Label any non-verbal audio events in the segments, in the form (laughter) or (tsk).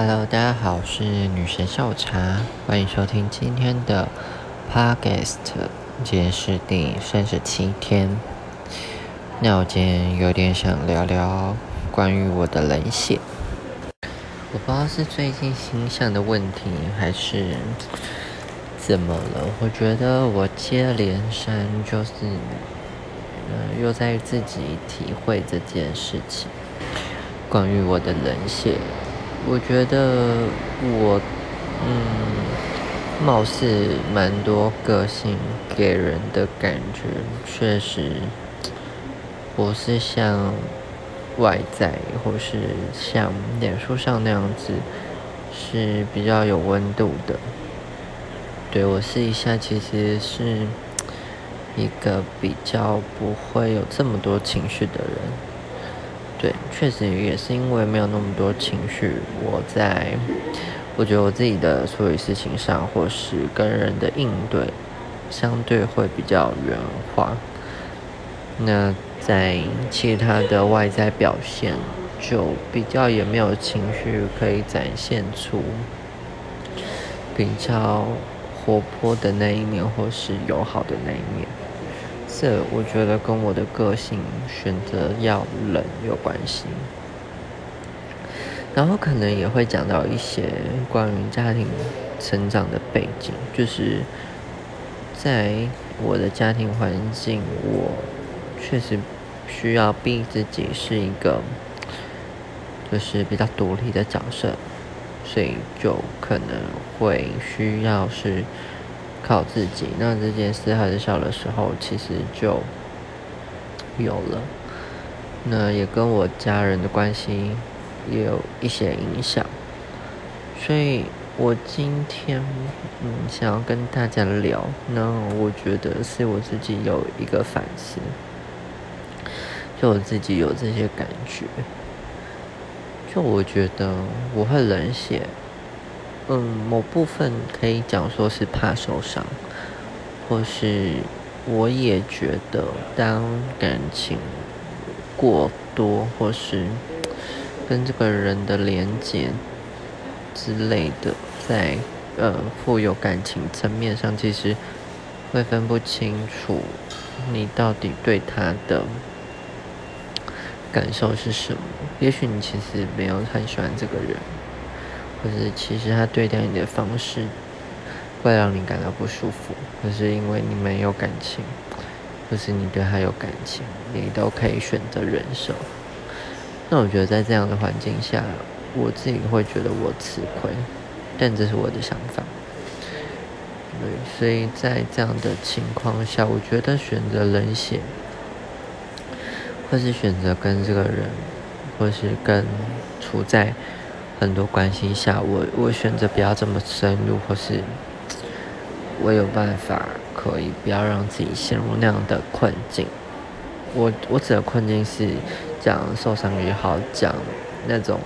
Hello，大家好，我是女神下午茶，欢迎收听今天的 Podcast，今天是第三十七天。那我今天有点想聊聊关于我的冷血，我不知道是最近形象的问题，还是怎么了。我觉得我接连三就是，呃，又在自己体会这件事情，关于我的冷血。我觉得我，嗯，貌似蛮多个性给人的感觉，确实不是像外在或是像脸书上那样子是比较有温度的。对我试一下，其实是一个比较不会有这么多情绪的人。对，确实也是因为没有那么多情绪，我在我觉得我自己的处理事情上，或是跟人的应对，相对会比较圆滑。那在其他的外在表现，就比较也没有情绪可以展现出比较活泼的那一面，或是友好的那一面。这我觉得跟我的个性选择要冷有关系，然后可能也会讲到一些关于家庭成长的背景，就是在我的家庭环境，我确实需要逼自己是一个就是比较独立的角色，所以就可能会需要是。靠自己，那这件事还是小的时候，其实就有了。那也跟我家人的关系也有一些影响，所以我今天嗯想要跟大家聊，那我觉得是我自己有一个反思，就我自己有这些感觉，就我觉得我会冷血。嗯，某部分可以讲说是怕受伤，或是我也觉得，当感情过多，或是跟这个人的连接之类的，在呃富有感情层面上，其实会分不清楚你到底对他的感受是什么。也许你其实没有很喜欢这个人。或是其实他对待你的方式会让你感到不舒服，可是因为你没有感情，或是你对他有感情，你都可以选择忍受。那我觉得在这样的环境下，我自己会觉得我吃亏，但这是我的想法。对，所以在这样的情况下，我觉得选择冷血，或是选择跟这个人，或是跟处在。很多关心下，我我选择不要这么深入，或是我有办法可以不要让自己陷入那样的困境。我我指的困境是讲受伤也好，讲那种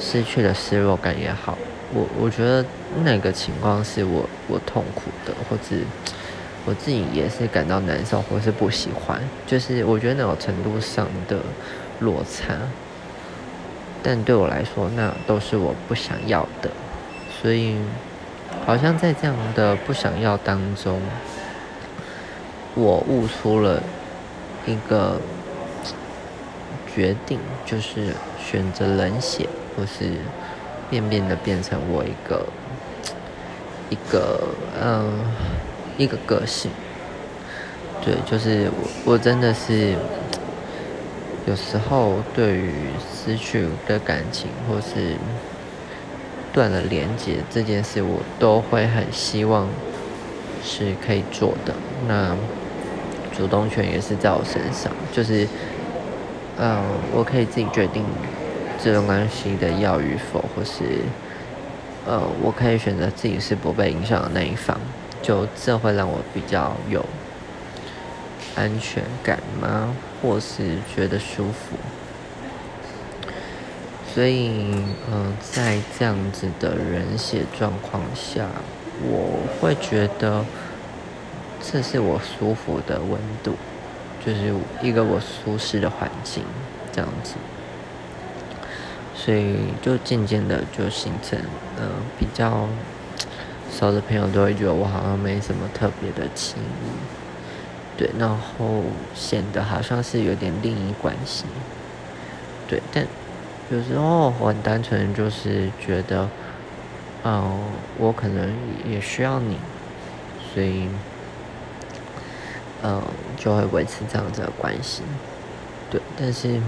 失去了失落感也好。我我觉得那个情况是我我痛苦的，或者我自己也是感到难受，或是不喜欢。就是我觉得那种程度上的落差。但对我来说，那都是我不想要的，所以好像在这样的不想要当中，我悟出了一个决定，就是选择冷血，或是变变的变成我一个一个嗯一个个性，对，就是我我真的是。有时候，对于失去的感情或是断了连接这件事，我都会很希望是可以做的。那主动权也是在我身上，就是，嗯，我可以自己决定这段关系的要与否，或是，呃，我可以选择自己是不被影响的那一方，就这会让我比较有。安全感吗？或是觉得舒服？所以，嗯，在这样子的人血状况下，我会觉得这是我舒服的温度，就是一个我舒适的环境，这样子。所以就渐渐的就形成，呃，比较 (tsk) 熟的朋友都会觉得我好像没什么特别的情谊，对，然后显得好像是有点利益关系，对，但有时候我很单纯就是觉得，嗯，我可能也需要你，所以，嗯，就会维持这样子的关系，对，但是。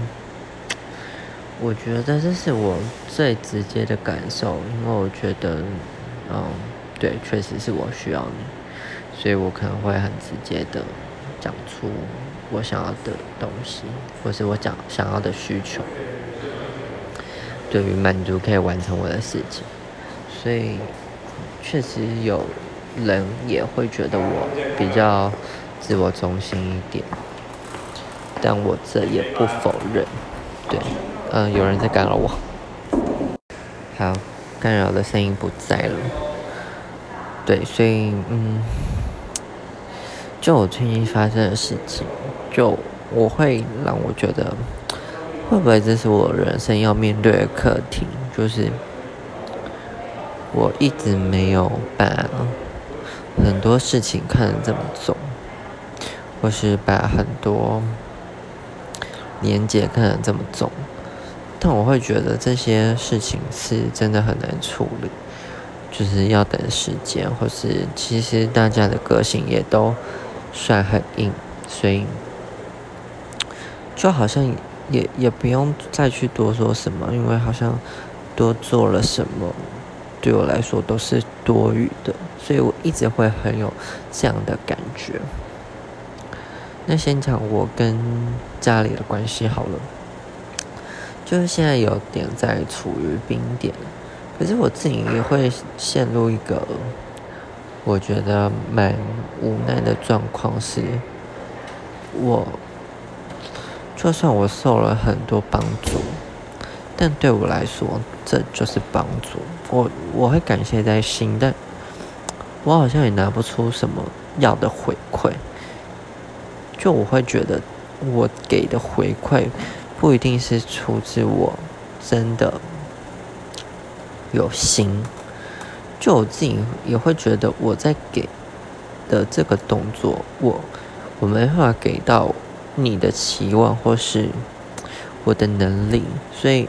我觉得这是我最直接的感受，因为我觉得，嗯，对，确实是我需要你，所以我可能会很直接的讲出我想要的东西，或是我讲想要的需求，对于满足可以完成我的事情，所以确实有人也会觉得我比较自我中心一点，但我这也不否认，对。嗯，有人在干扰我。好，干扰的声音不在了。对，所以嗯，就我最近发生的事情，就我会让我觉得，会不会这是我人生要面对的课题？就是我一直没有把很多事情看得这么重，或是把很多年节看得这么重。但我会觉得这些事情是真的很难处理，就是要等时间，或是其实大家的个性也都算很硬，所以就好像也也不用再去多说什么，因为好像多做了什么对我来说都是多余的，所以我一直会很有这样的感觉。那先讲我跟家里的关系好了。就是现在有点在处于冰点，可是我自己也会陷入一个我觉得蛮无奈的状况，是，我就算我受了很多帮助，但对我来说这就是帮助，我我会感谢在心，但我好像也拿不出什么要的回馈，就我会觉得我给的回馈。不一定是出自我真的有心，就我自己也会觉得我在给的这个动作，我我没办法给到你的期望或是我的能力，所以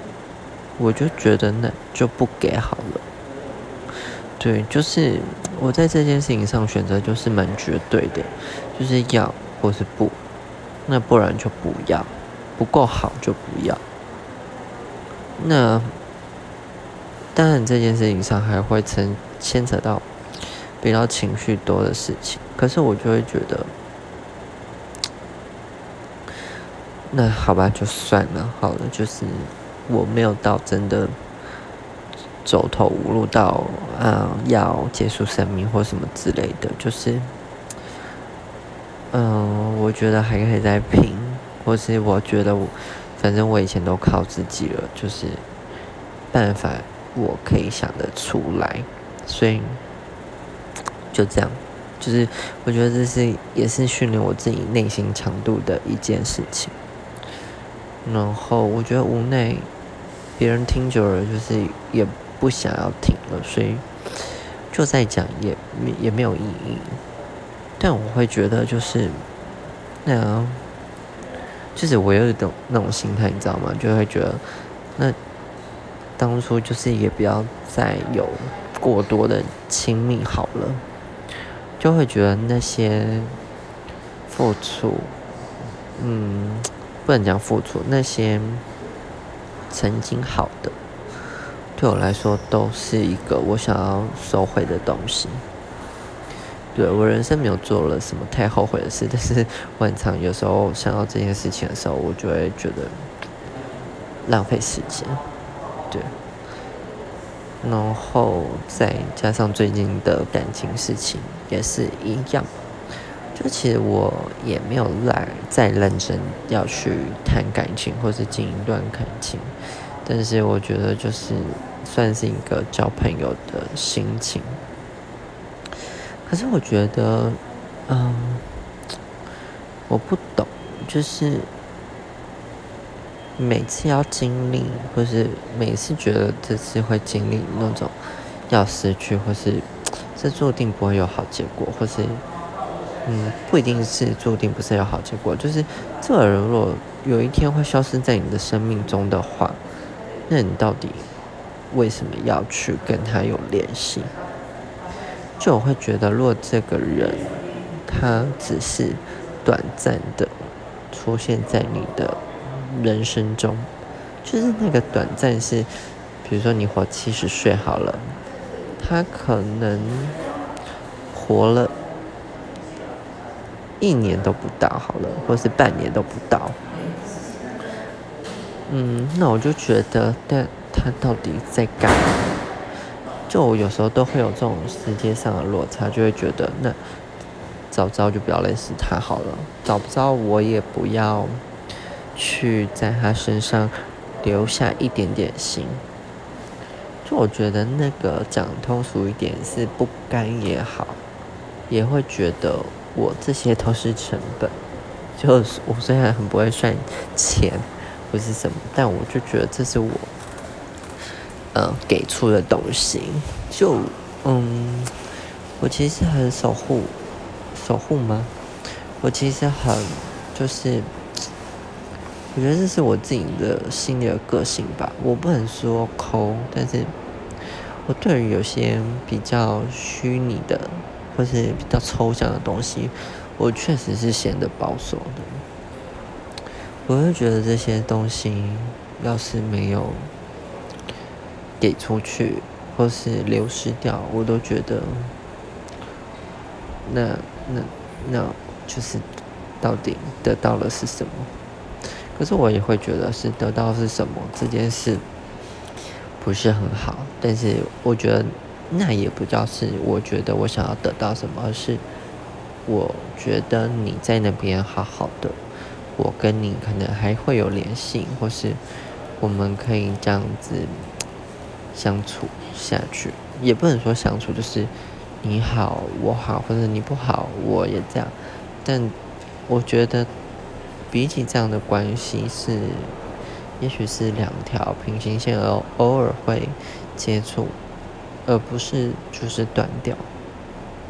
我就觉得那就不给好了。对，就是我在这件事情上选择就是蛮绝对的，就是要或是不，那不然就不要。不够好就不要。那当然，这件事情上还会牵牵扯到比较情绪多的事情。可是我就会觉得，那好吧，就算了，好了，就是我没有到真的走投无路到啊要结束生命或什么之类的。就是，嗯，我觉得还可以再拼。或是我觉得我，反正我以前都靠自己了，就是办法我可以想得出来，所以就这样，就是我觉得这是也是训练我自己内心强度的一件事情。然后我觉得无奈，别人听久了就是也不想要听了，所以就再讲也没也没有意义。但我会觉得就是那样。就是我有一种那种心态，你知道吗？就会觉得，那当初就是也不要再有过多的亲密好了，就会觉得那些付出，嗯，不能讲付出，那些曾经好的，对我来说都是一个我想要收回的东西。对我人生没有做了什么太后悔的事，但是我很常有时候想到这件事情的时候，我就会觉得浪费时间。对，然后再加上最近的感情事情也是一样，就其实我也没有来再认真要去谈感情或是进一段感情，但是我觉得就是算是一个交朋友的心情。可是我觉得，嗯，我不懂，就是每次要经历，或是每次觉得这次会经历那种要失去，或是这注定不会有好结果，或是嗯，不一定是注定不是有好结果，就是这个人如果有一天会消失在你的生命中的话，那你到底为什么要去跟他有联系？就我会觉得，如果这个人他只是短暂的出现在你的人生中，就是那个短暂是，比如说你活七十岁好了，他可能活了一年都不到好了，或是半年都不到，嗯，那我就觉得，但他到底在干嘛？就我有时候都会有这种时间上的落差，就会觉得那早知道就不要认识他好了，早不知道我也不要去在他身上留下一点点心。就我觉得那个讲通俗一点是不甘也好，也会觉得我这些都是成本。就是我虽然很不会算钱或是什么，但我就觉得这是我。呃，给出的东西，就嗯，我其实很守护，守护吗？我其实很，就是，我觉得这是我自己的心里的个性吧。我不能说抠，但是我对于有些比较虚拟的，或是比较抽象的东西，我确实是显得保守的。我会觉得这些东西要是没有。给出去，或是流失掉，我都觉得，那那那就是到底得到了是什么？可是我也会觉得是得到是什么这件事不是很好。但是我觉得那也不叫是我觉得我想要得到什么，而是我觉得你在那边好好的，我跟你可能还会有联系，或是我们可以这样子。相处下去，也不能说相处，就是你好我好，或者你不好我也这样。但我觉得，比起这样的关系，是也许是两条平行线，偶偶尔会接触，而不是就是断掉。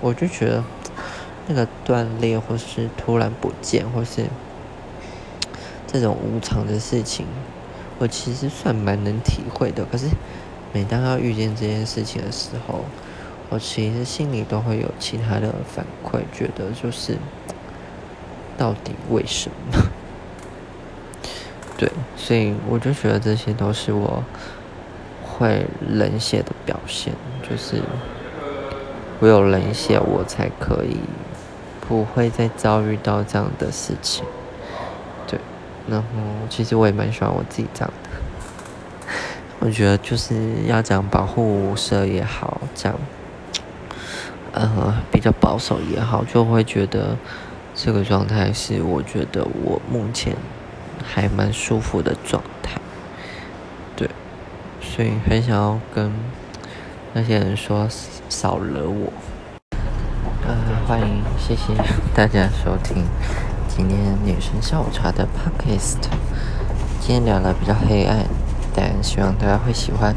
我就觉得那个断裂，或是突然不见，或是这种无常的事情，我其实算蛮能体会的。可是。每当要遇见这件事情的时候，我其实心里都会有其他的反馈，觉得就是到底为什么？对，所以我就觉得这些都是我会冷血的表现，就是我有冷血，我才可以不会再遭遇到这样的事情。对，然后其实我也蛮喜欢我自己这样的。我觉得就是要讲保护色也好，讲呃比较保守也好，就会觉得这个状态是我觉得我目前还蛮舒服的状态。对，所以很想要跟那些人说少惹我。呃，欢迎，谢谢大家收听今天女生下午茶的 podcast。今天聊的比较黑暗。但希望大家会喜欢，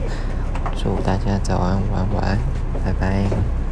祝大家早安、晚安、晚安，拜拜。